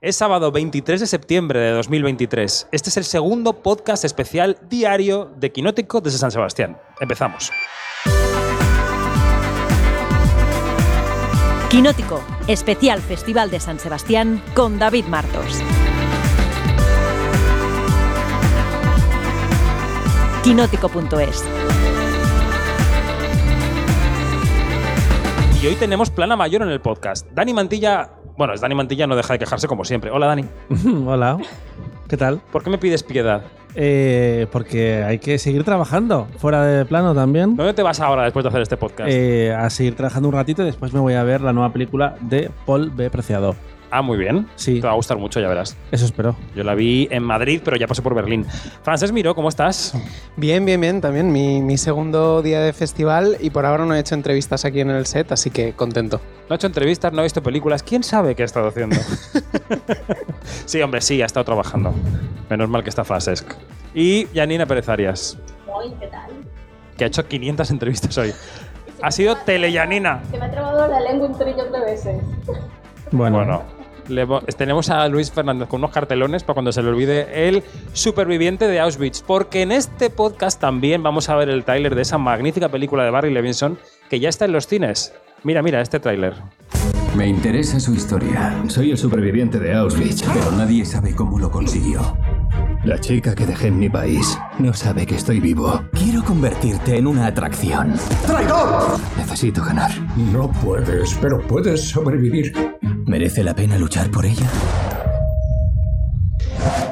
Es sábado 23 de septiembre de 2023. Este es el segundo podcast especial diario de Quinótico desde San Sebastián. Empezamos. Quinótico, especial Festival de San Sebastián con David Martos. Quinótico.es Y hoy tenemos plana mayor en el podcast. Dani Mantilla, bueno, es Dani Mantilla, no deja de quejarse como siempre. Hola Dani, Hola, ¿qué tal? ¿por qué me pides piedad? Eh, porque hay que seguir trabajando fuera de plano también. ¿Dónde te vas ahora después de hacer este podcast? Eh, a seguir trabajando un ratito y después me voy a ver la nueva película de Paul B. Preciado. Ah, muy bien. Sí. Te va a gustar mucho, ya verás. Eso espero. Yo la vi en Madrid, pero ya pasé por Berlín. Frances Miro, ¿cómo estás? Bien, bien, bien, también mi, mi segundo día de festival y por ahora no he hecho entrevistas aquí en el set, así que contento. No ha hecho entrevistas, no ha visto películas. ¿Quién sabe qué ha estado haciendo? sí, hombre, sí, ha estado trabajando. Menos mal que está Francesc. Y Janina Pérez Arias, Hoy, ¿qué tal? que ha hecho 500 entrevistas hoy. Ha sido Teleyanina. Se me ha trabado la lengua un trillón de veces. Bueno, Bueno, tenemos a Luis Fernández con unos cartelones para cuando se le olvide el superviviente de Auschwitz. Porque en este podcast también vamos a ver el tráiler de esa magnífica película de Barry Levinson que ya está en los cines. Mira, mira, este tráiler. Me interesa su historia, Soy el superviviente de Auschwitz. pero nadie sabe cómo lo consiguió. La chica que dejé en mi país no sabe que estoy vivo. Quiero convertirte en una atracción. Necesito ganar. No puedes, pero puedes sobrevivir. ¿Merece la pena luchar por ella?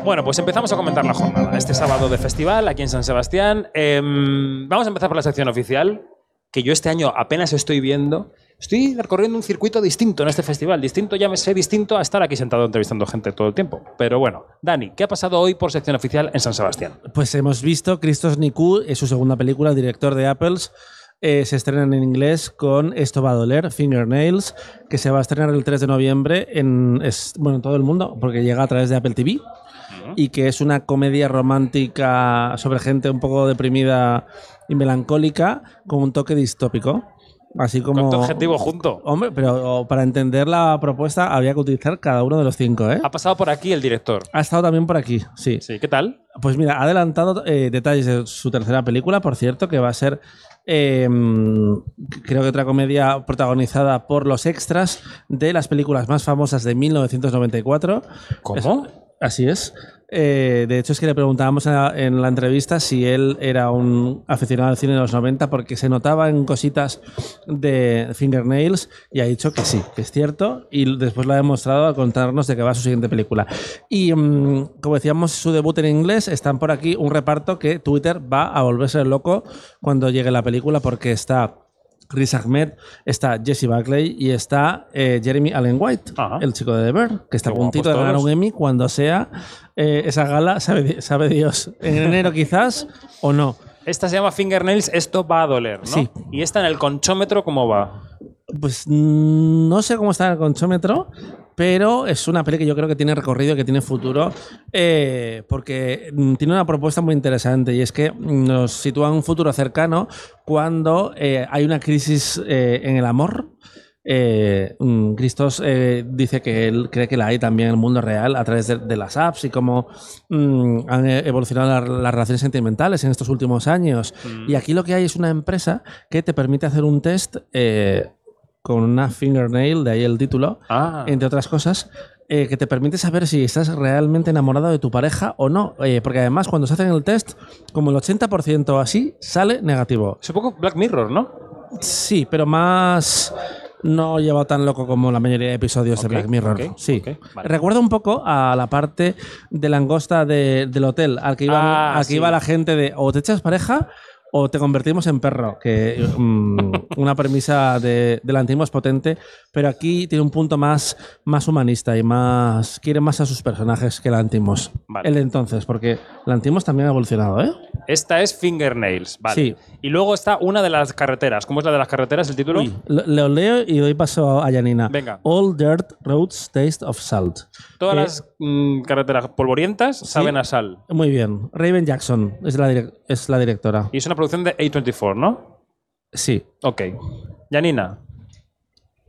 Bueno, pues empezamos a comentar la jornada. Este sábado de festival aquí en San Sebastián. Em, vamos a empezar por la sección oficial, que yo este año apenas estoy viendo. Estoy recorriendo un circuito distinto en este festival. Distinto, ya me sé distinto a estar aquí sentado entrevistando gente todo el tiempo. Pero bueno, Dani, ¿qué ha pasado hoy por sección oficial en San Sebastián? pues hemos visto Christos Niku, es su segunda película, el director de Apples. eh, se estrena en inglés con Esto va a doler, Fingernails, que se va a estrenar el 3 de noviembre en, es- bueno, en todo el mundo, porque llega a través de Apple TV. y que es una comedia romántica sobre gente un poco deprimida y melancólica con un toque distópico. Así como. Con tu objetivo junto. Hombre, pero para entender la propuesta había que utilizar cada uno de los cinco, ¿eh? Ha pasado por aquí el director. Ha estado también por aquí, sí. Sí, ¿qué tal? Pues mira, ha adelantado eh, detalles de su tercera película, por cierto, que va a ser, eh, creo que otra comedia protagonizada por los extras de las películas más famosas de 1994. ¿Cómo? Eso- así es. Eh, de hecho, es que le preguntábamos a- en la entrevista si él era un aficionado al cine de los 90 porque se notaba en cositas de Fingernails y ha dicho que sí, que es cierto y después lo ha demostrado al contarnos de que va a su siguiente película. Y mm, como decíamos, su debut en inglés, están por aquí un reparto que Twitter va a volverse loco cuando llegue la película porque está... Chris Ahmed, está Jesse Buckley y está eh, Jeremy Allen White, Ajá. el chico de The Bear, que está a puntito de ganar un Emmy cuando sea eh, esa gala, sabe, sabe Dios, en enero quizás o no. Esta se llama Fingernails, esto va a doler, ¿no? Sí. Y esta en el conchómetro, ¿cómo va? Pues mm, no sé cómo está el conchómetro, pero es una peli que yo creo que tiene recorrido, que tiene futuro, eh, porque mm, tiene una propuesta muy interesante y es que nos sitúa en un futuro cercano cuando eh, hay una crisis eh, en el amor. Eh, mm, Christos eh, dice que él cree que la hay también en el mundo real a través de, de las apps y cómo mm, han eh, evolucionado las, las relaciones sentimentales en estos últimos años. Y aquí lo que hay es una empresa que te permite hacer un test eh, con una fingernail, de ahí el título, Ah. entre otras cosas, eh, que te permite saber si estás realmente enamorado de tu pareja o no. Eh, porque además cuando se hacen el test, como el 80% o así, sale negativo. Es un poco Black Mirror, ¿no? Sí, pero más no lleva tan loco como la mayoría de episodios de Black Mirror. sí. ok, vale. Recuerda un poco a la parte de langosta de- del hotel, al que iba, Ah, al que sí. iba la gente de o te echas pareja o te convertimos en perro, que mm, una premisa de, de Lantimos es potente, pero aquí tiene un punto más, más humanista y más quiere más a sus personajes que Lantimos. Vale. El de entonces, porque Lantimos también ha evolucionado, ¿eh? Esta es Fingernails, vale. Sí. Y luego está una de las carreteras. ¿Cómo es la de las carreteras, el título? Uy, lo, lo leo y doy paso a Yanina. Venga. All dirt roads taste of salt. Todas Eh, las mm, carreteras polvorientas saben a sal. Muy bien. Raven Jackson es la, es la directora. Y es una producción de A24, ¿no? Sí. Ok. Janina.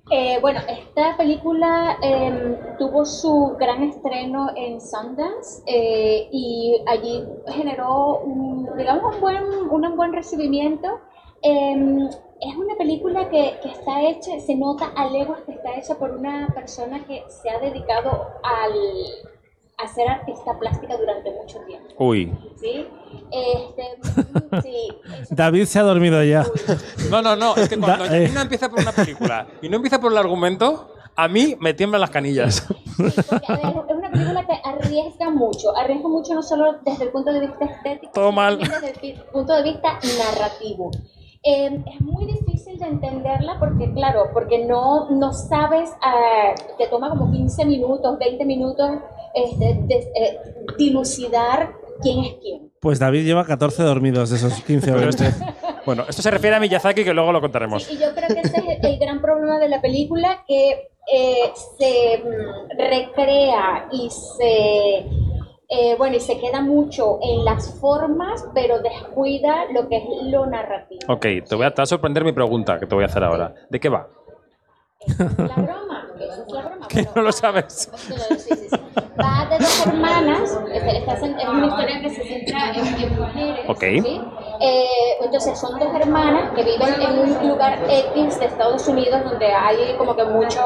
Eh, bueno, esta película em, tuvo su gran estreno en Sundance eh, y allí generó, un, digamos, un buen, un buen recibimiento. Em, es una película que, está hecha, se nota a leguas que está hecha por una persona que se ha dedicado al, a ser artista plástica durante mucho tiempo. Uy. ¿Sí? Este, sí, David se ha dormido ya. No, no, no. Es que cuando Da- eh. Janina empieza por una película y no empieza por el argumento, a mí me tiemblan las canillas. Porque, a ver, es una película que arriesga mucho, arriesga mucho no solo desde el punto de vista estético, Todo sino mal. desde el punto de vista narrativo. Eh, es muy difícil de entenderla porque, claro, porque no, no sabes, ah, te toma como 15 minutos, 20 minutos este, de- eh, dilucidar quién es quién. Pues David lleva 14 dormidos de esos 15 o Pero 20. este- bueno, esto se refiere a Miyazaki que luego lo contaremos. Sí, y yo creo que ese es el gran problema de la película, que eh, se mm, recrea y se, eh, bueno, y se queda mucho en las formas, pero descuida lo que es lo narrativo. Ok, te voy a, te va a sorprender mi pregunta que te voy a hacer ahora. ¿De qué va? La broma, es la broma. Que Bueno, no lo sabes. Sí, sí, sí. Va de dos hermanas, es, es- una historia que se centra en, mujeres. Ok. ¿sí? Eh, entonces son dos hermanas que viven en un lugar X de Estados Unidos donde hay como que mucho,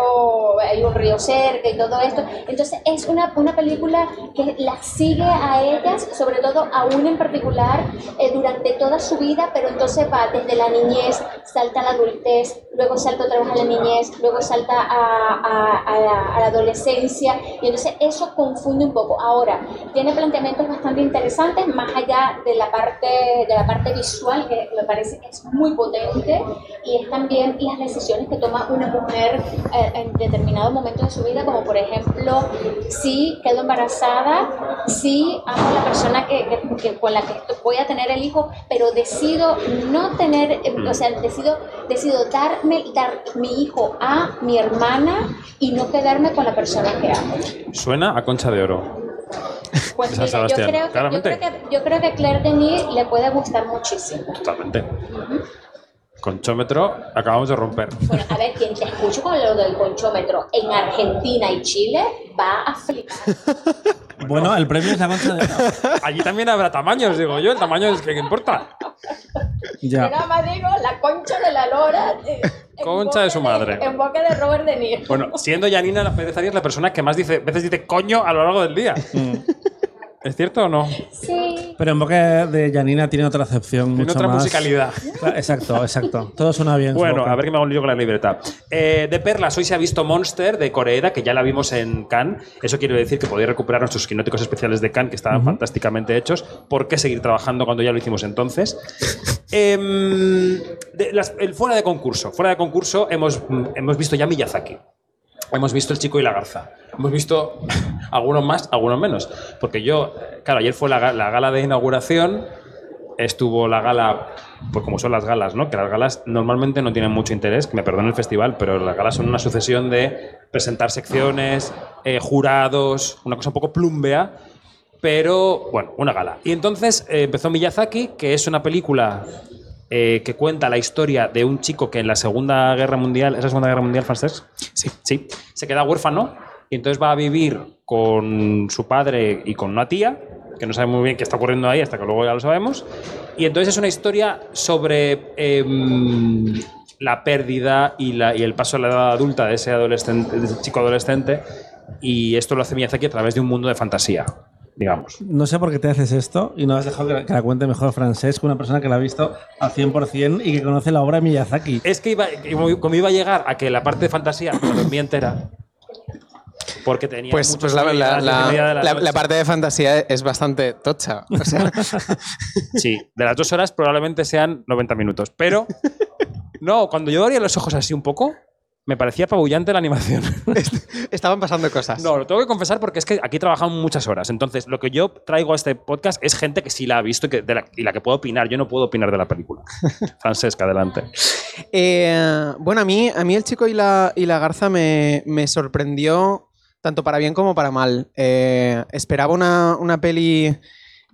hay un río cerca y todo esto. Entonces es una, una película que las sigue a ellas, sobre todo a una en particular, eh, durante toda su vida, pero entonces va desde la niñez, salta a la adultez, luego salta otra vez a la niñez, luego salta a, a- a la, a la adolescencia, y entonces eso confunde un poco. Ahora, tiene planteamientos bastante interesantes, más allá de la parte, de la parte visual, que me parece que es muy potente, y es también las decisiones que toma una mujer eh, en determinado momento de su vida, como por ejemplo, si quedo embarazada, si amo a la persona que, que- que- con la que voy a tener el hijo, pero decido no tener, eh, o sea, decido, decido darme, dar mi hijo a mi hermana y no quedarme con la persona que amo. Suena a concha de oro. Pues mira, yo creo, que, yo, claramente. creo que, yo creo que Claire Denis le puede gustar muchísimo. Totalmente. Conchómetro, acabamos de romper. Bueno, a ver, quien te escucho con lo del conchómetro en Argentina y Chile va a flipar. Bueno, el premio es la concha de oro. Allí también habrá tamaños, digo yo. El tamaño es que ¿qué importa. Yo Ya. nada más digo la concha de la lora. eh, Concha de su madre. En boca de Robert De Niro. Bueno, siendo Janina Pérez Arias la persona que más dice, veces dice coño a lo largo del día. ¿Es cierto o no? Sí. Pero en boca de Janina tiene otra acepción. Tiene mucho otra más- musicalidad. Exacto, exacto. Todo suena bien. Bueno, a ver que me hago lío con la libreta. Eh, de Perlas, hoy se ha visto Monster de Coreeda, que ya la vimos en Cannes. Eso quiere decir que podéis recuperar nuestros quinóticos especiales de Cannes, que estaban fantásticamente hechos. ¿Por qué seguir trabajando cuando ya lo hicimos entonces? Em, de las- el fuera de concurso. Fuera de concurso hemos, mm, hemos visto ya Miyazaki. Hemos visto El Chico y la Garza. Hemos visto algunos más, algunos menos. Porque yo, claro, ayer fue la, la gala de inauguración, estuvo la gala, pues como son las galas, ¿no? Que las galas normalmente no tienen mucho interés, que me perdone el festival, pero las galas son una sucesión de presentar secciones, eh, jurados, una cosa un poco plumbea, pero bueno, una gala. Y entonces eh, empezó Miyazaki, que es una película eh, que cuenta la historia de un chico que en la Segunda Guerra Mundial, ¿es la Segunda Guerra Mundial, Francesc? Sí. Sí, se queda huérfano y entonces va a vivir con su padre y con una tía, que no sabe muy bien qué está ocurriendo ahí hasta que luego ya lo sabemos. Y entonces es una historia sobre em, la pérdida y, la- y el paso a la edad adulta de ese, adolescente, de ese chico adolescente. Y esto lo hace Miyazaki a través de un mundo de fantasía, digamos. No sé por qué te haces esto y no has dejado que la, que la cuente mejor Francesc, una persona que la ha visto al 100% y que conoce la obra de Miyazaki. Es que iba, como iba a llegar a que la parte de fantasía me la dormía entera. Porque tenía Pues, pues la, la- la- de media de la la- noche. la parte de fantasía es bastante tocha. O sea, Sí, de las dos horas probablemente sean 90 minutos. Pero, no, cuando yo abría los ojos así un poco, me parecía apabullante la animación. estaban pasando cosas. No, lo tengo que confesar porque es que aquí trabajamos muchas horas. Entonces, lo que yo traigo a este podcast es gente que sí la ha visto y, que, de la, y la que puedo opinar. Yo no puedo opinar de la película. Francesca, adelante. Eh, bueno, a mí, a mí el chico y la, y la garza me, me sorprendió tanto para bien como para mal. Eh, esperaba una, una peli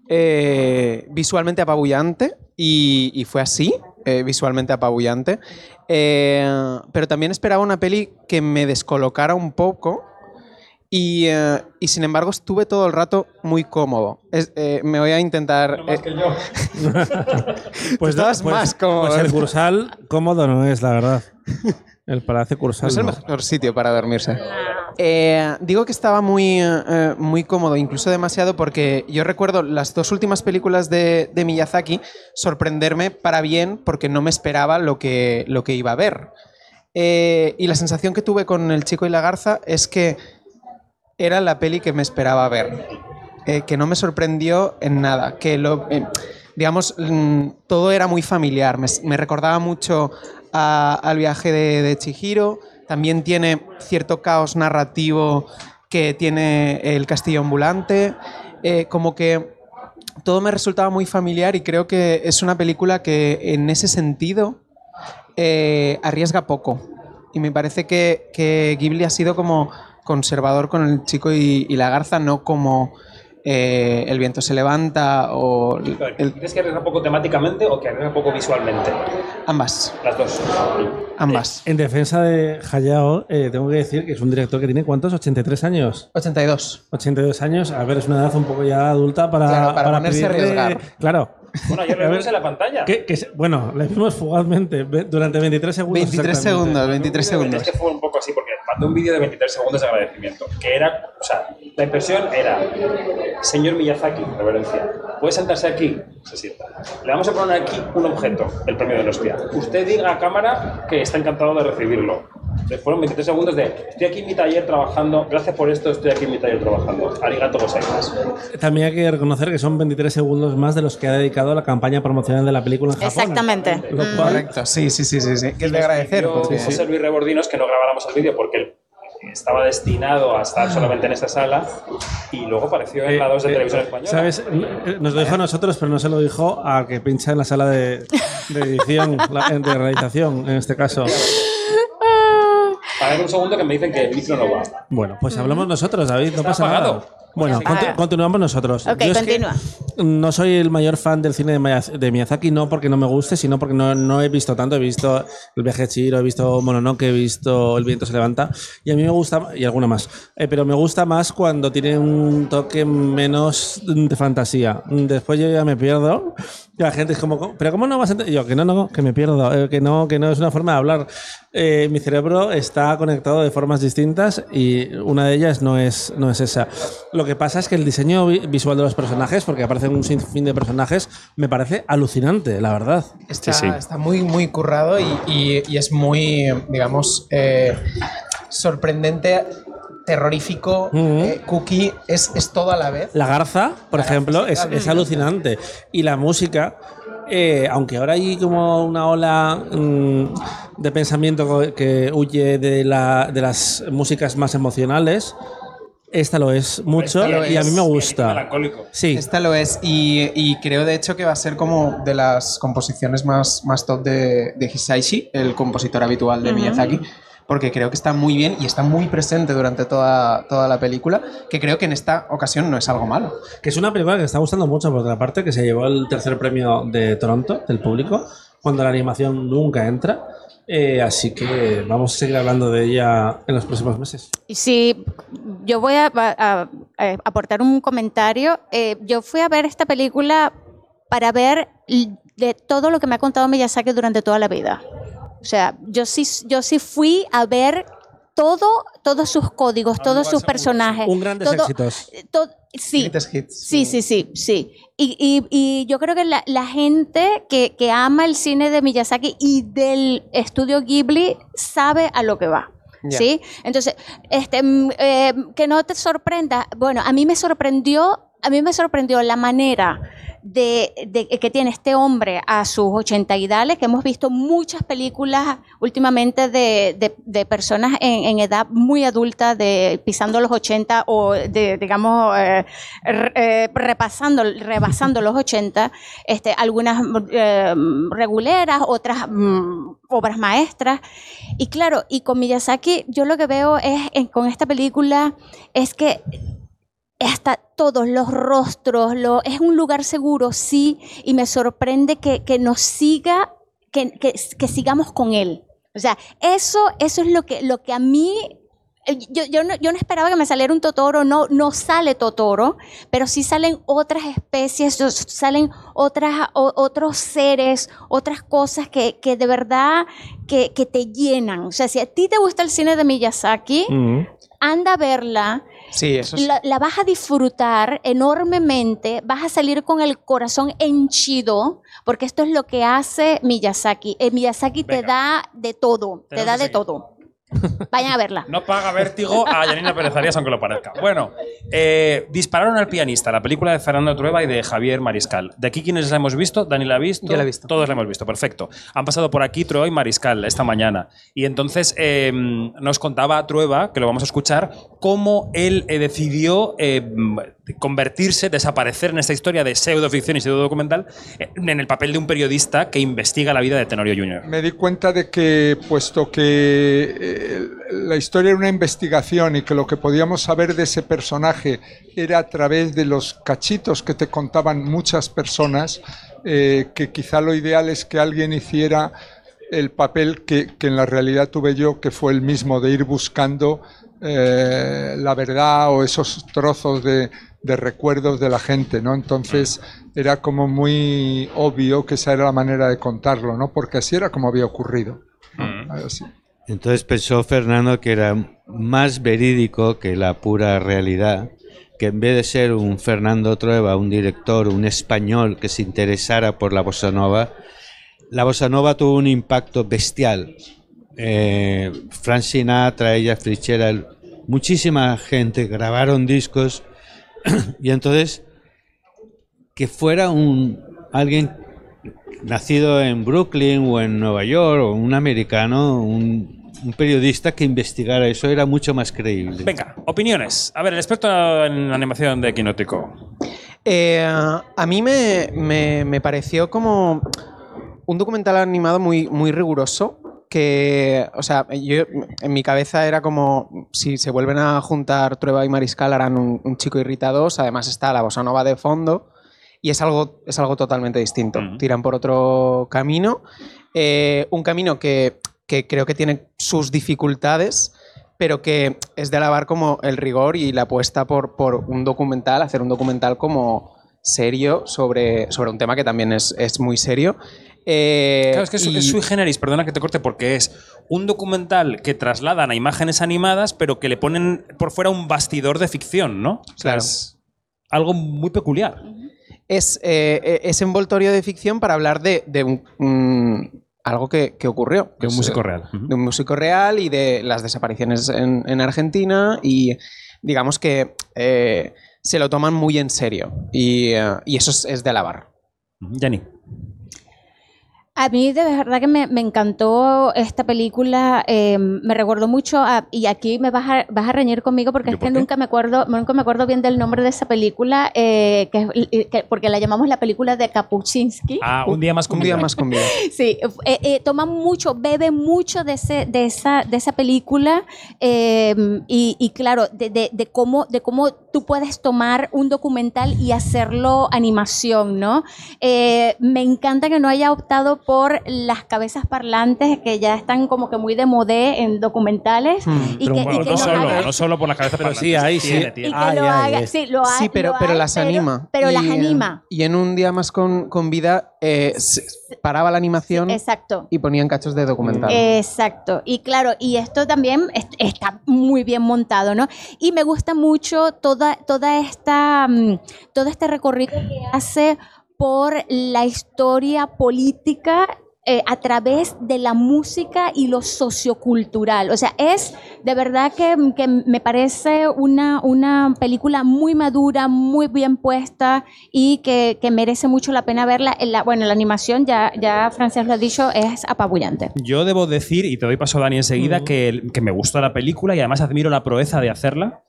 eh, visualmente apabullante y, y fue así. Eh, visualmente apabullante. Eh, pero también esperaba una peli que me descolocara un poco. Y, eh, y sin embargo estuve todo el rato muy cómodo. Es- eh, me voy a intentar... eh, Pues, estabas más cómodo. Pues el Cursal cómodo no es, la verdad. El Palacio Cursal. No es el mejor sitio para dormirse. Eh, digo que estaba muy, eh, muy cómodo, incluso demasiado, porque yo recuerdo las dos últimas películas de, de Miyazaki sorprenderme para bien porque no me esperaba lo que, lo que iba a ver. Eh, y la sensación que tuve con El Chico y la Garza es que era la peli que me esperaba ver. Eh, que no me sorprendió en nada. Que lo, eh, digamos, mm, todo era muy familiar. Me, me recordaba mucho al viaje de, de Chihiro. También tiene cierto caos narrativo que tiene el castillo ambulante. Eh, como que todo me resultaba muy familiar y creo que es una película que en ese sentido eh, arriesga poco. Y me parece que, que Ghibli ha sido como conservador con el chico y, y la garza, no como eh, el viento se levanta o el- ¿Crees que arriesga poco temáticamente o que arriesga poco visualmente? ambas, Las dos. ambas. En defensa de Hayao, eh, tengo que decir que es un director que tiene ¿cuántos? ¿83 años? 82. 82 años, a ver, es una edad un poco ya adulta para, Claro, para ponerse a arriesgar. Claro. Bueno, ayer lo vimos en la pantalla. que- que se- bueno, le vimos fugazmente durante 23 segundos. 23 exactamente. segundos, 23 Es segundos. que fue un poco así, porque mandó un vídeo de 23 segundos de agradecimiento. Que era, o sea, la impresión era: Señor Miyazaki, reverencia, ¿puede sentarse aquí? Se sienta. Le vamos a poner aquí un objeto, el premio del hostia. Usted diga a cámara que está encantado de recibirlo. Fueron 23 segundos de: Estoy aquí en mi taller trabajando, gracias por esto, estoy aquí en mi taller trabajando. Arigato gozaimasu. También hay que reconocer que son 23 segundos más de los que ha dedicado a la campaña promocional de la película en Japón. Exactamente. Lo Mm. Correcto, sí, sí, sí, sí, sí. Que es de agradecer. Porque- José Luis Rebordinos que no grabáramos el vídeo porque él estaba destinado a estar solamente en esta sala y luego apareció en la 2 de Eh, televisión española. ¿Sabes? Eh, Nos lo dijo a nosotros, pero no se lo dijo a que pincha en la sala de, de edición, la- de realización, en este caso. Un segundo que me dicen que el micro no va. Bueno, pues hablamos nosotros, David, no Está pasa apagado. nada. Bueno, Ah. conti- continuamos nosotros. Ok, Yo es que continúa. no soy el mayor fan del cine de Miyazaki, no porque no me guste, sino porque no, no he visto tanto. He visto El viaje de Chihiro, he visto Mononoke, he visto El viento se levanta. Y a mí me gusta, y alguna más. Eh, pero me gusta más cuando tiene un toque menos de fantasía. Después yo ya me pierdo. Y la gente es como, ¿pero cómo no vas a entender? Yo, que no, no, que me pierdo, eh, que no, que no es una forma de hablar. Eh, mi cerebro está conectado de formas distintas y una de ellas no es, no es esa. Lo que pasa es que el diseño vi- visual de los personajes, porque aparecen un sinfín de personajes, me parece alucinante, la verdad. Está, Sí, sí. está muy, muy currado y, y- y es muy, digamos, eh, sorprendente, terrorífico, Ujú. eh, cookie, es, es todo a la vez. La garza, por La garza ejemplo, sí, es, es alucinante. Y la música, eh, aunque ahora hay como una ola mm, de pensamiento que huye de, la- de las músicas más emocionales, esta lo es mucho lo y a mí me gusta. Sí, Esta lo es y, y creo de hecho que va a ser como de las composiciones más, más top de, de Hisaishi, el compositor habitual de Miyazaki, porque creo que está muy bien y está muy presente durante toda, toda la película, que creo que en esta ocasión no es algo malo. que es una película que está gustando mucho, porque aparte que se llevó el tercer premio de Toronto, del público, cuando la animación nunca entra. Eh, así que vamos a seguir hablando de ella en los próximos meses. Y Sí, yo voy a, a- a aportar un comentario. Eh, yo fui a ver esta película para ver de todo lo que me ha contado Miyazaki durante toda la vida. O sea, yo sí, yo sí fui a ver todo, todos sus códigos, todos sus personajes. Un grandes todo- éxitos. sí, hits. Sí, sí, sí, sí. Y, y- y yo creo que la, la gente que, que ama el cine de Miyazaki y del estudio Ghibli sabe a lo que va. ¿Sí? Entonces, este, mm, eh, que no te sorprenda. Bueno, a mí me sorprendió, a mí me sorprendió la manera de, que tiene este hombre a sus 80 y dale, que hemos visto muchas películas últimamente de, de- personas en, en edad muy adulta, de pisando los 80 o de, digamos, eh, eh, repasando, rebasando los 80, este, algunas eh, reguleras, otras mm, obras maestras. Y claro, y con Miyazaki yo lo que veo es, en- con esta película, es que hasta todos los rostros, lo, es un lugar seguro, sí, y me sorprende que, que nos siga que, que- que sigamos con él. O sea, eso, eso es lo que, lo que a mí eh, yo, yo no, yo no esperaba que me saliera un totoro, no, no sale totoro, pero sí salen otras especies, salen otras, o- otros seres, otras cosas que, que de verdad que, que te llenan. O sea, si a ti te gusta el cine de Miyazaki, anda a verla. Sí, eso sí. La, la vas a disfrutar enormemente, vas a salir con el corazón henchido, porque esto es lo que hace Miyazaki. Eh, Miyazaki te da de todo, te da de todo. Vayan a verla. No paga vértigo a Janina Pérez Arias, aunque lo parezca. Bueno, eh, dispararon al pianista, la película de Fernando Trueba y de Javier Mariscal. De aquí, ¿quiénes la hemos visto? Dani la ha visto. Yo la he visto. Todos la hemos visto, perfecto. Han pasado por aquí Trueba y Mariscal esta mañana. Y entonces eh, nos contaba Trueba, que lo vamos a escuchar, cómo él eh, decidió eh, convertirse, desaparecer en esta historia de pseudoficción y pseudodocumental eh, en el papel de un periodista que investiga la vida de Tenorio Jr. Me di cuenta de que, puesto que eh, la historia era una investigación y que lo que podíamos saber de ese personaje era a través de los cachitos que te contaban muchas personas, eh, que quizá lo ideal es que alguien hiciera el papel que, que en la realidad tuve yo, que fue el mismo de ir buscando eh, la verdad o esos trozos de, de recuerdos de la gente, ¿no? Entonces era como muy obvio que esa era la manera de contarlo, ¿no? Porque así era como había ocurrido. ¿no? Así. Entonces pensó Fernando que era más verídico que la pura realidad, que en vez de ser un Fernando Trueba, un director, un español que se interesara por la bossa nova, la bossa nova tuvo un impacto bestial. Eh, Frank Sinatra, ella Fitzgerald, muchísima gente grabaron discos y entonces que fuera un alguien nacido en Brooklyn o en Nueva York o un americano, un, un periodista que investigara eso era mucho más creíble. Venga, opiniones. A ver, el experto en animación de Quinótico. Eh, a mí me, me- me pareció como un documental animado muy, muy riguroso. Que, o sea, yo en mi cabeza era como si se vuelven a juntar Trueba y Mariscal harán un, un chico irritados. Además está la bossa nova de fondo y es algo, es algo totalmente distinto. Tiran por otro camino. Eh, un camino que, que creo que tiene sus dificultades, pero que es de alabar como el rigor y la apuesta por, por un documental, hacer un documental como serio sobre, sobre un tema que también es, es muy serio. Eh, Claro, es que es, y- es sui generis, perdona que te corte, porque es un documental que trasladan a imágenes animadas, pero que le ponen por fuera un bastidor de ficción, ¿no? O sea, Claro. es algo muy peculiar. es, eh, eh, envoltorio de ficción para hablar de, de un, algo que, que ocurrió. De un Es, músico eh, real. Ujú. De un músico real y de las desapariciones en, en Argentina y digamos que eh, se lo toman muy en serio y, eh, y eso es, es de alabar. Yanni. A mí de verdad que me, me encantó esta película, eh, me recordó mucho, a- y aquí me vas a, vas a reñir conmigo porque es que nunca me acuerdo nunca me acuerdo bien del nombre de esa película, eh, que, es- que- porque la llamamos la película de Kapuczynski. Ah, un día más con Un día vida. más con vida. Sí, eh, eh, toma mucho, bebe mucho de, ese, de, esa, de esa película eh, y, y claro, de, de- de cómo, de cómo tú puedes tomar un documental y hacerlo animación, ¿no? Eh, me encanta que no haya optado por las cabezas parlantes que ya están como que muy de modé en documentales y Pero que, y bueno, que no nos solo, haga- no solo por la cabeza Pero sí, hay, sí. tiene, y tiene. que Ay, lo ay, haga, sí, lo ha- Sí, pero, lo pero hay, las anima. Pero las Y, anima. Y en un día más con, con vida eh, paraba la animación Exacto. y ponían cachos de documental. Exacto. Y claro, y esto también es- está muy bien montado, ¿no? Y me gusta mucho toda, toda esta, mm, todo este recorrido que hace por la historia política eh, a través de la música y lo sociocultural. O sea, es de verdad que, que me parece una, una película muy madura, muy bien puesta y que, que merece mucho la pena verla. En la, bueno, la animación, ya, ya Francés lo ha dicho, es apabullante. Yo debo decir, y te doy paso Dani enseguida, que, que me gustó la película y además admiro la proeza de hacerla,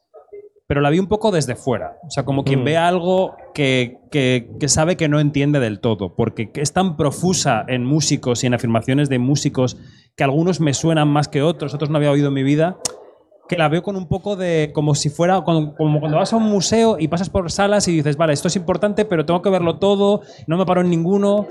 pero la vi un poco desde fuera. O sea, como quien Mm. ve algo que, que- que sabe que no entiende del todo, porque es tan profusa en músicos y en afirmaciones de músicos que algunos me suenan más que otros, otros no había oído en mi vida. que la veo con un poco de. como si fuera. como cuando vas a un museo y pasas por salas y dices, vale, esto es importante, pero tengo que verlo todo, no me paro en ninguno.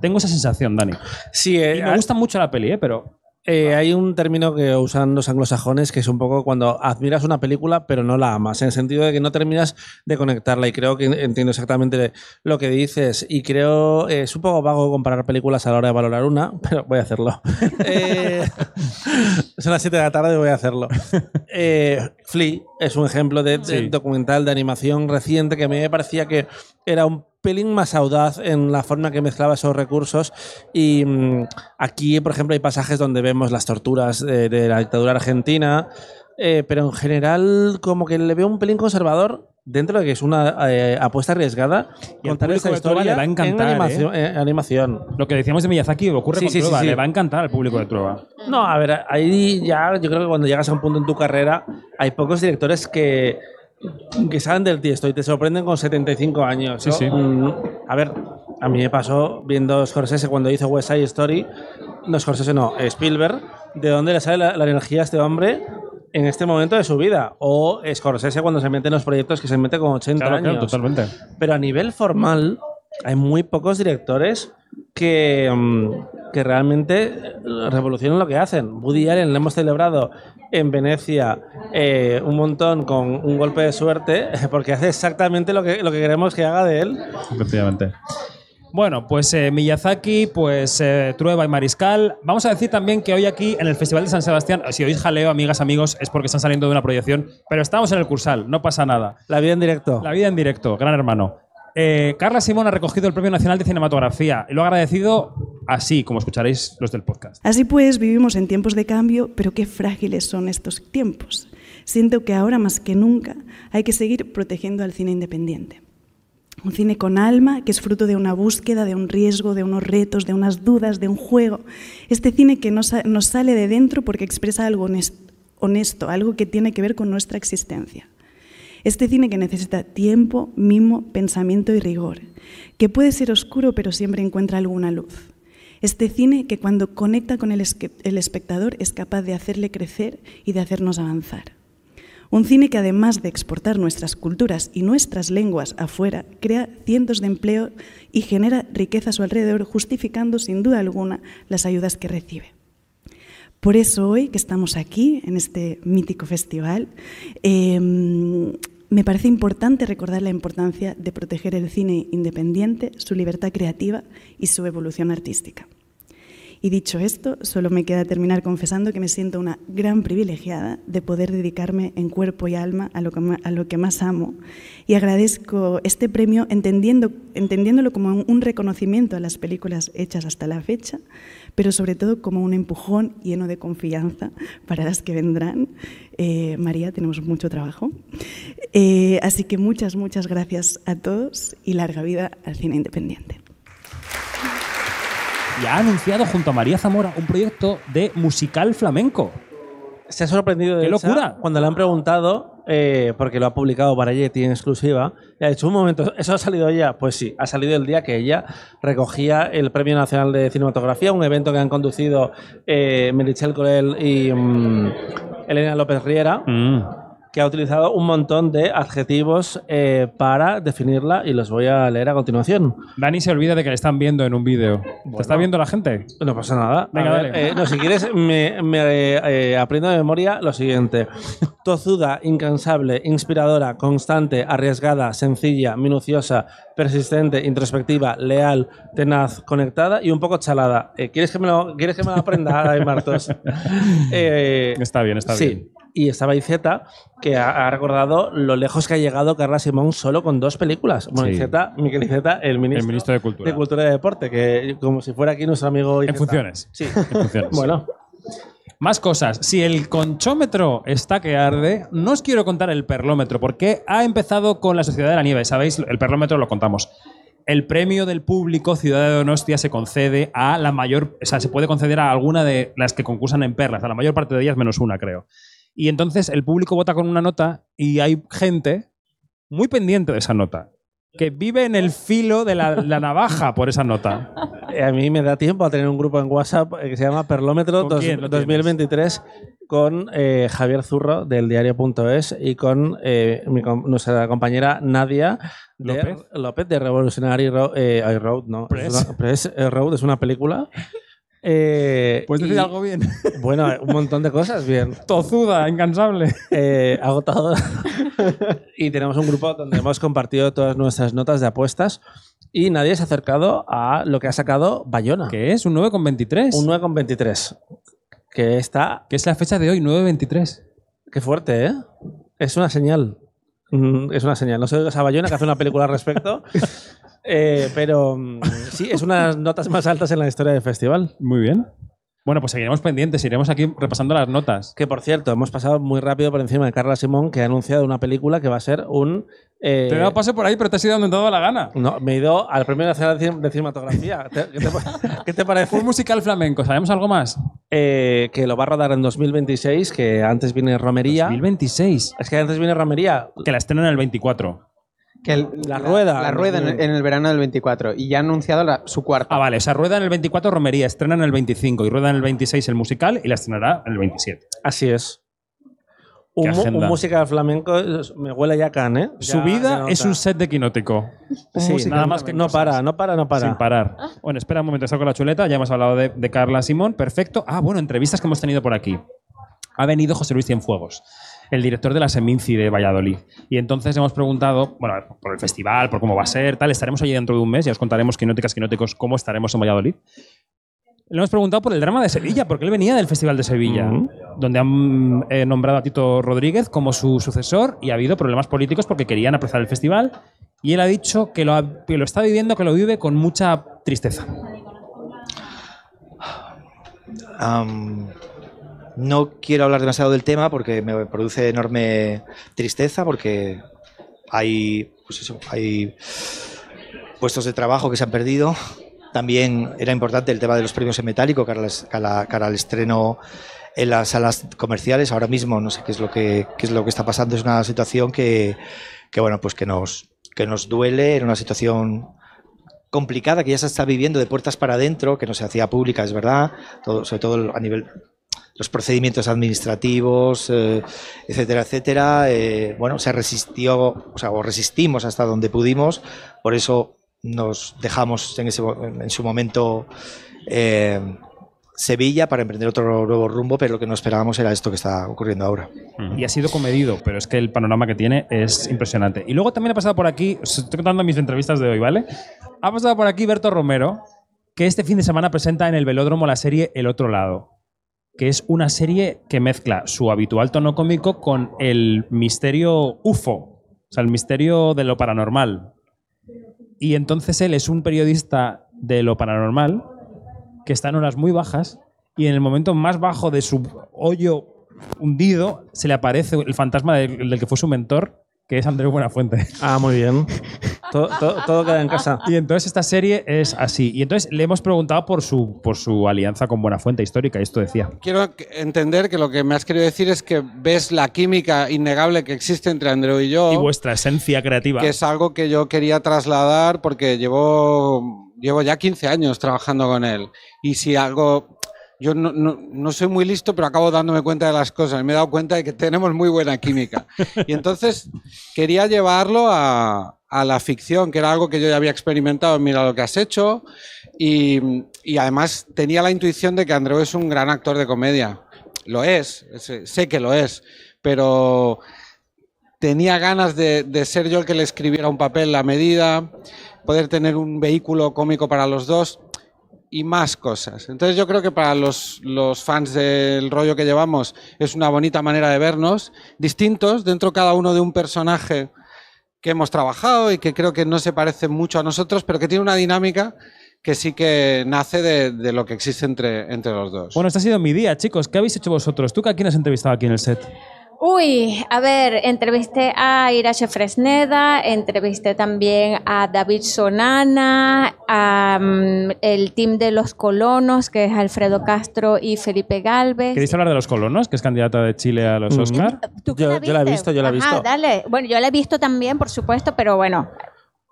Tengo esa sensación, Dani. Sí, eh, Y me gusta mucho la peli, ¿eh? pero. Eh, hay un término que usan los anglosajones que es un poco cuando admiras una película pero no la amas, en el sentido de que no terminas de conectarla y creo que entiendo exactamente lo que dices y creo, eh, es un poco vago comparar películas a la hora de valorar una, pero voy a hacerlo. Eh, son las 7 de la tarde y voy a hacerlo. Eh, Flea es un ejemplo de, de documental de animación reciente que a mí me parecía que era un pelín más audaz en la forma que mezclaba esos recursos y mm, aquí, por ejemplo, hay pasajes donde vemos las torturas de, de la dictadura argentina, eh, pero en general como que le veo un pelín conservador dentro de que es una eh, apuesta arriesgada Y contar esta historia le va a encantar, en animación. ¿eh? en animación. Lo que decíamos de Miyazaki ocurre Sí, con sí, Trueba, sí. Le va a encantar al público de Trueba. No, a ver, ahí ya yo creo que cuando llegas a un punto en tu carrera hay pocos directores que, que salen del tiesto y te sorprenden con 75 años. Sí, ¿no? sí. Mm, a ver, a mí me pasó viendo Scorsese cuando hizo West Side Story, no Scorsese no, Spielberg, de dónde le sale la, la energía a este hombre en este momento de su vida. O Scorsese cuando se mete en los proyectos que se mete con 80 Claro, años. claro, totalmente. Pero a nivel formal, hay muy pocos directores que, mm, que realmente revolucionan lo que hacen. Woody Allen lo hemos celebrado en Venecia eh, un montón con un golpe de suerte, porque hace exactamente lo que, lo que queremos que haga de él. Efectivamente. Bueno, pues eh, Miyazaki, pues eh, Trueba y Mariscal. Vamos a decir también que hoy aquí en el Festival de San Sebastián, si oís jaleo, amigas, amigos, es porque están saliendo de una proyección, pero estamos en el Cursal, no pasa nada. La vida en directo. La vida en directo, gran hermano. Eh, Carla Simón ha recogido el Premio Nacional de Cinematografía y lo ha agradecido así, como escucharéis los del podcast. Así pues, vivimos en tiempos de cambio, pero qué frágiles son estos tiempos. Siento que ahora más que nunca hay que seguir protegiendo al cine independiente. Un cine con alma, que es fruto de una búsqueda, de un riesgo, de unos retos, de unas dudas, de un juego. Este cine que nos, sale de dentro porque expresa algo honesto, algo que tiene que ver con nuestra existencia. Este cine que necesita tiempo, mimo, pensamiento y rigor, que puede ser oscuro pero siempre encuentra alguna luz. Este cine que cuando conecta con el, el espectador es capaz de hacerle crecer y de hacernos avanzar. Un cine que además de exportar nuestras culturas y nuestras lenguas afuera, crea cientos de empleo y genera riqueza a su alrededor, justificando sin duda alguna las ayudas que recibe. Por eso hoy que estamos aquí, en este mítico festival, eh, me parece importante recordar la importancia de proteger el cine independiente, su libertad creativa y su evolución artística. Y dicho esto, solo me queda terminar confesando que me siento una gran privilegiada de poder dedicarme en cuerpo y alma a lo que, más amo y agradezco este premio entendiendo, entendiéndolo como un reconocimiento a las películas hechas hasta la fecha, pero sobre todo como un empujón lleno de confianza para las que vendrán. Eh, María, tenemos mucho trabajo. Eh, así que muchas, muchas gracias a todos y larga vida al cine independiente y ha anunciado junto a María Zamora un proyecto de musical flamenco. Se ha sorprendido de ¡Qué Elsa locura! cuando le han preguntado, eh, porque lo ha publicado para Yeti en exclusiva, y ha dicho, un momento, ¿eso ha salido ya? Pues sí, ha salido el día que ella recogía el Premio Nacional de Cinematografía, un evento que han conducido eh, Merichel Corel y mm, Elena López Riera. Mm. Que ha utilizado un montón de adjetivos eh, para definirla y los voy a leer a continuación. Dani se olvida de que le están viendo en un vídeo. ¿Te está viendo la gente? No pasa nada. Venga, A ver, dale. eh, no, si quieres, me, me, eh, aprendo de memoria lo siguiente. Tozuda, incansable, inspiradora, constante, arriesgada, sencilla, minuciosa, persistente, introspectiva, leal, tenaz, conectada y un poco chalada. ¿quieres, que me lo, ¿Quieres que me lo aprenda, Martos? Está bien, está sí. bien. Y estaba Iceta, que ha, ha, recordado lo lejos que ha llegado Carla Simón solo con dos películas. Bueno, Sí. Miquel Iceta, el ministro, El ministro de Cultura. de Cultura y Deporte, que como si fuera aquí nuestro amigo En Iceta. funciones. Sí. En funciones. Bueno, Más cosas. Si el conchómetro está que arde, no os quiero contar el perlómetro, porque ha empezado con la Sociedad de la Nieve. ¿Sabéis? El perlómetro lo contamos. El premio del público Ciudad de Donostia se concede a la mayor, o sea, se puede conceder a alguna de las que concursan en perlas, a la mayor parte de ellas menos una, creo. Y entonces el público vota con una nota y hay gente muy pendiente de esa nota. que vive en el filo de la, la navaja por esa nota. A mí me da tiempo a tener un grupo en WhatsApp eh, que se llama Perlómetro ¿Con dos- quién lo 2023 con eh, Javier Zurro del diario.es y con eh, mi nuestra compañera Nadia de ¿López? López de Revolutionary eh, Road. No, Press. Es una- Press, eh, Road es una película. Eh, ¿Puedes decir y- algo bien? Bueno, un montón de cosas bien. Tozuda, incansable. Eh, agotadora. y tenemos un grupo donde hemos compartido todas nuestras notas de apuestas y nadie se ha acercado a lo que ha sacado Bayona. ¿Qué es? ¿Un 9,23? Un 9,23. Que está. Que es la fecha de hoy, 9,23. Qué fuerte, ¿eh? Es una señal. Mm, Es una señal. No sé esa Bayona que hace una película al respecto. Eh, pero mm, sí, es una de las notas más altas en la historia del festival. Muy bien. Bueno, pues seguiremos pendientes, iremos aquí repasando las notas. Que por cierto, hemos pasado muy rápido por encima de Carla Simón, que ha anunciado una película que va a ser un. eh, Te he dado paso por ahí, pero te has ido donde te ha dado la gana. No, me he ido al Premio Nacional de Cin- de Cinematografía. ¿Te- ¿Qué te, qué te parece? Un musical flamenco, ¿sabemos algo más? Eh, que lo va a rodar en 2026, que antes viene Romería. 2026. Es que antes viene Romería. Que la estrenan en el 24. Que el- La rueda. La rueda en el, en el verano del 24. Y ya ha anunciado la- su cuarta. Ah, vale, esa rueda en el 24 Romería, estrena en el 25 y rueda en el 26 el musical y la estrenará en el 27. Así es. Un, un musical flamenco me huele ya a Can, ¿eh? Su Ya vida es un set de quinótico. Sí, nada más que no cosas. para, no para, no para. Sin parar. Bueno, espera un momento, saco la chuleta. Ya hemos hablado de, de Carla Simón. Perfecto. Ah, bueno, entrevistas que hemos tenido por aquí. Ha venido José Luis Cienfuegos, el director de la Seminci de Valladolid. Y entonces hemos preguntado, bueno, por el festival, por cómo va a ser, tal. Estaremos allí dentro de un mes, ya os contaremos, quinóticas, quinóticos, cómo estaremos en Valladolid. Le hemos preguntado por el drama de Sevilla, porque él venía del Festival de Sevilla, donde han eh, nombrado a Tito Rodríguez como su sucesor y ha habido problemas políticos porque querían apreciar el festival. Y él ha dicho que lo, ha- que lo está viviendo, que lo vive con mucha tristeza. Am, no quiero hablar demasiado del tema porque me produce enorme tristeza porque hay, pues eso, hay puestos de trabajo que se han perdido. También era importante el tema de los premios en metálico cara, cara- cara al estreno en las salas comerciales. Ahora mismo no sé qué es lo que, qué es lo que está pasando. Es una situación que, que, bueno, pues que nos, que nos duele. Era una situación complicada que ya se está viviendo de puertas para adentro, que no se hacía pública, es verdad, sobre todo a nivel los procedimientos administrativos, eh, etcétera, etcétera. eh, bueno, se resistió, o sea, o resistimos hasta donde pudimos, por eso nos dejamos en, ese, en su momento eh, Sevilla para emprender otro nuevo rumbo, pero lo que no esperábamos era esto que está ocurriendo ahora. Y ha sido comedido, pero es que el panorama que tiene es impresionante. Y luego también ha pasado por aquí, os estoy contando mis entrevistas de hoy, ¿vale? Ha pasado por aquí Berto Romero, que este fin de semana presenta en el velódromo la serie El Otro Lado, que es una serie que mezcla su habitual tono cómico con el misterio UFO, o sea, el misterio de lo paranormal. Y entonces él es un periodista de lo paranormal que está en horas muy bajas y en el momento más bajo de su hoyo hundido se le aparece el fantasma del, del que fue su mentor, que es Andrés Buenafuente. Ah, muy bien. todo, todo- todo queda en casa. Y entonces esta serie es así. Y entonces le hemos preguntado por su, por su alianza con Buenafuente histórica, y esto decía. Quiero entender que lo que me has querido decir es que ves la química innegable que existe entre Andreu y yo. Y vuestra esencia creativa. Que es algo que yo quería trasladar porque llevo, llevo ya 15 años trabajando con él. Y si algo. Yo no, no- no soy muy listo, pero acabo dándome cuenta de las cosas. Me he dado cuenta de que tenemos muy buena química. Y entonces quería llevarlo a, a la ficción, que era algo que yo ya había experimentado en Mira lo que has hecho. Y, y además tenía la intuición de que Andreu es un gran actor de comedia. Lo es, sé- sé que lo es. Pero tenía ganas de, de ser yo el que le escribiera un papel a medida, poder tener un vehículo cómico para los dos y más cosas. Entonces yo creo que para los, los fans del rollo que llevamos es una bonita manera de vernos, distintos, dentro cada uno de un personaje que hemos trabajado y que creo que no se parece mucho a nosotros, pero que tiene una dinámica que sí que nace de, de lo que existe entre, entre los dos. Bueno, este ha sido mi día, chicos. ¿Qué habéis hecho vosotros? ¿Tú a quién has entrevistado aquí en el set? Uy, a ver, entrevisté a Irache Fresneda, entrevisté también a David Sonana, a mm, el team de los colonos, que es Alfredo Castro y Felipe Galvez. ¿Queréis hablar de los colonos, que es candidata de Chile a los Oscar? ¿Tú qué Yo, yo la he visto, yo la he visto. dale. Bueno, yo la he visto también, por supuesto, pero bueno.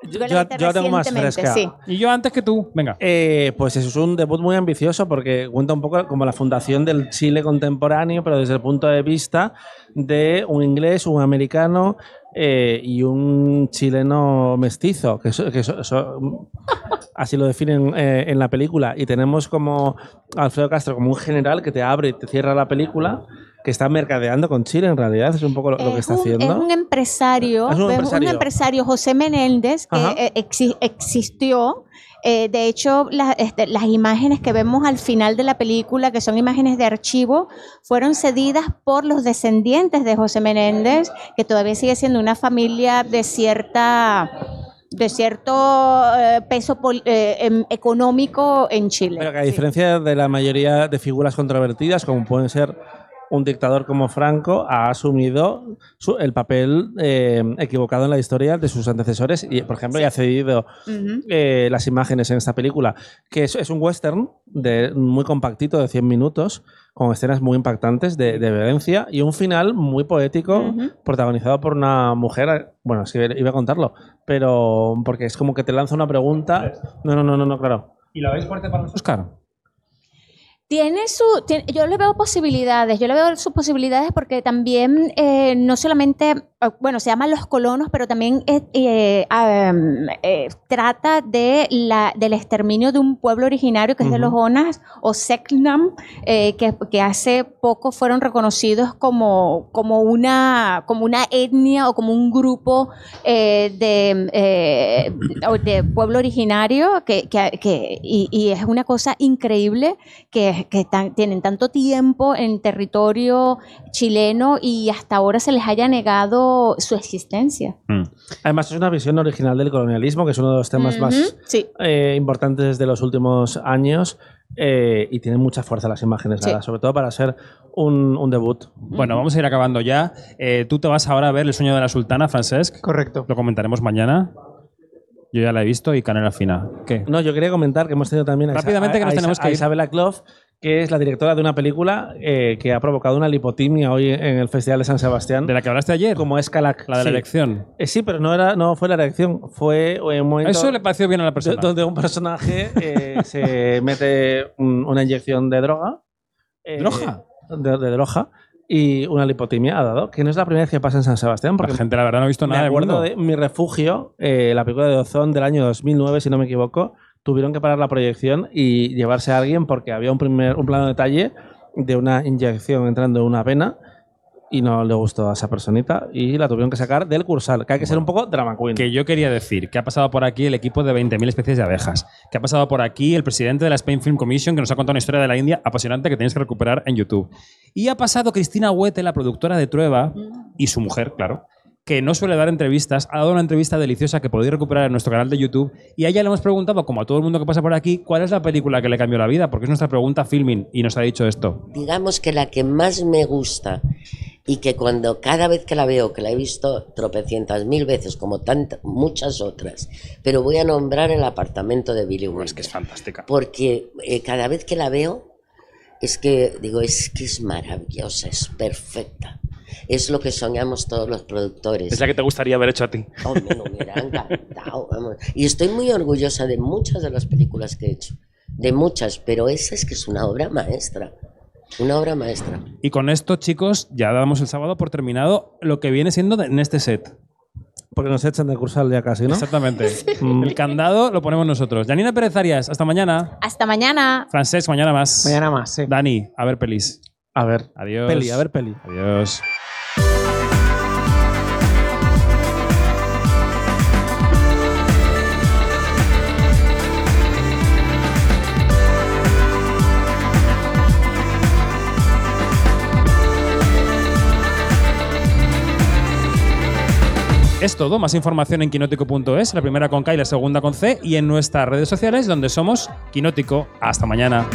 Yo, la yo- tengo más fresca. sí. Y yo antes que tú, venga. Eh, pues eso es un debut muy ambicioso porque cuenta un poco como la fundación del Chile contemporáneo, pero desde el punto de vista de un inglés, un americano eh, y un chileno mestizo, que, eso- que eso- eso- así lo definen eh, en la película. Y tenemos como Alfredo Castro como un general que te abre y te cierra la película, que está mercadeando con Chile en realidad, es un poco lo, lo que está un, haciendo. es un empresario, Es un es empresario. empresario, José Menéndez, que eh, exi- existió. eh, de hecho, la- este, las imágenes que vemos al final de la película, que son imágenes de archivo, fueron cedidas por los descendientes de José Menéndez, que todavía sigue siendo una familia de cierta de cierto eh, peso pol- eh, em, económico en Chile. Pero que a diferencia de la mayoría de figuras controvertidas, como pueden ser un dictador como Franco, ha asumido su- el papel eh, equivocado en la historia de sus antecesores y, por ejemplo, ya ha cedido eh, las imágenes en esta película, que es, es un western de, muy compactito de 100 minutos, con escenas muy impactantes de, de violencia y un final muy poético, protagonizado por una mujer, bueno, es que iba a contarlo, pero porque es como que te lanza una pregunta. No, no, no, no, no claro. ¿Y la veis fuerte para los Oscar? Tiene su, tiene- yo le veo posibilidades, yo le veo sus posibilidades porque también eh, no solamente, bueno, se llama Los Colonos, pero también eh, eh, am, eh, trata de la, del exterminio de un pueblo originario que es de los Onas o Selknam, eh, que, que hace poco fueron reconocidos como, como, una, como una etnia o como un grupo eh, de, de pueblo originario que, que- que- y, y es una cosa increíble que, que tan- tienen tanto tiempo en territorio chileno y hasta ahora se les haya negado su existencia. Además, es una visión original del colonialismo, que es uno de los temas Ujú, más sí. eh, importantes de los últimos años. eh, y tiene mucha fuerza las imágenes, Sí. Sobre todo para ser un, un debut. Bueno, vamos a ir acabando ya. Eh, Tú te vas ahora a ver El sueño de la sultana, Francesc. Correcto. Lo comentaremos mañana. Yo ya la he visto y canela fina. ¿Qué? No, yo quería comentar que hemos tenido también a, Isa- Rápidamente, que nos a tenemos que a. Isabela Clough, que es la directora de una película eh, que ha provocado una lipotimia hoy en el Festival de San Sebastián. ¿De la que hablaste ayer? Como es Calac. La de la Sí. elección. Eh, sí, pero no, era, no fue la elección, fue un momento... Eso le pareció bien a la persona. do- Donde un personaje eh, se mete un- una inyección de droga. eh, ¿Droga? De, de droga. Y una lipotimia ha dado, que no es la primera vez que pasa en San Sebastián. Porque La gente, la verdad, no ha visto nada acuerdo de Mi Refugio, la película de Ozón del año 2009, si no me equivoco. Tuvieron que parar la proyección y llevarse a alguien porque había un, primer, un plano detalle de una inyección entrando en una vena y no le gustó a esa personita y la tuvieron que sacar del cursal, que hay que ser un poco drama queen. Que yo quería decir que ha pasado por aquí el equipo de 20.000 especies de abejas, que ha pasado por aquí el presidente de la Spain Film Commission, que nos ha contado una historia de la India apasionante que tenéis que recuperar en YouTube. Y ha pasado Cristina Huete, la productora de Trueba, y su mujer, claro, que no suele dar entrevistas, ha dado una entrevista deliciosa que podéis recuperar en nuestro canal de YouTube. Y a ella le hemos preguntado, como a todo el mundo que pasa por aquí, cuál es la película que le cambió la vida, porque es nuestra pregunta filming, y nos ha dicho esto. digamos que la que más me gusta y que cuando cada vez que la veo, que la he visto tropecientas mil veces, como tantas, muchas otras, pero voy a nombrar el apartamento de Billy Wilder. Es que es fantástica. Porque eh, cada vez que la veo, es que digo, es que es maravillosa, es perfecta. Es lo que soñamos todos los productores. Es la que te gustaría haber hecho a ti. Hombre, no, me hubiera encantado, vamos. Y estoy muy orgullosa de muchas de las películas que he hecho. De muchas, pero esa es que es una obra maestra. Una obra maestra. Y con esto, chicos, ya damos el sábado por terminado lo que viene siendo en este set. Porque nos echan de cursal ya casi, ¿no? Exactamente. El candado lo ponemos nosotros. Janina Pérez Arias, hasta mañana. Hasta mañana. Francesc, mañana más. Mañana más, sí. Dani, a ver pelis. A ver. Adiós. Peli, a ver peli. Adiós. Es todo, más información en quinótico.es, la primera con K y la segunda con C, y en nuestras redes sociales donde somos Quinótico. Hasta mañana.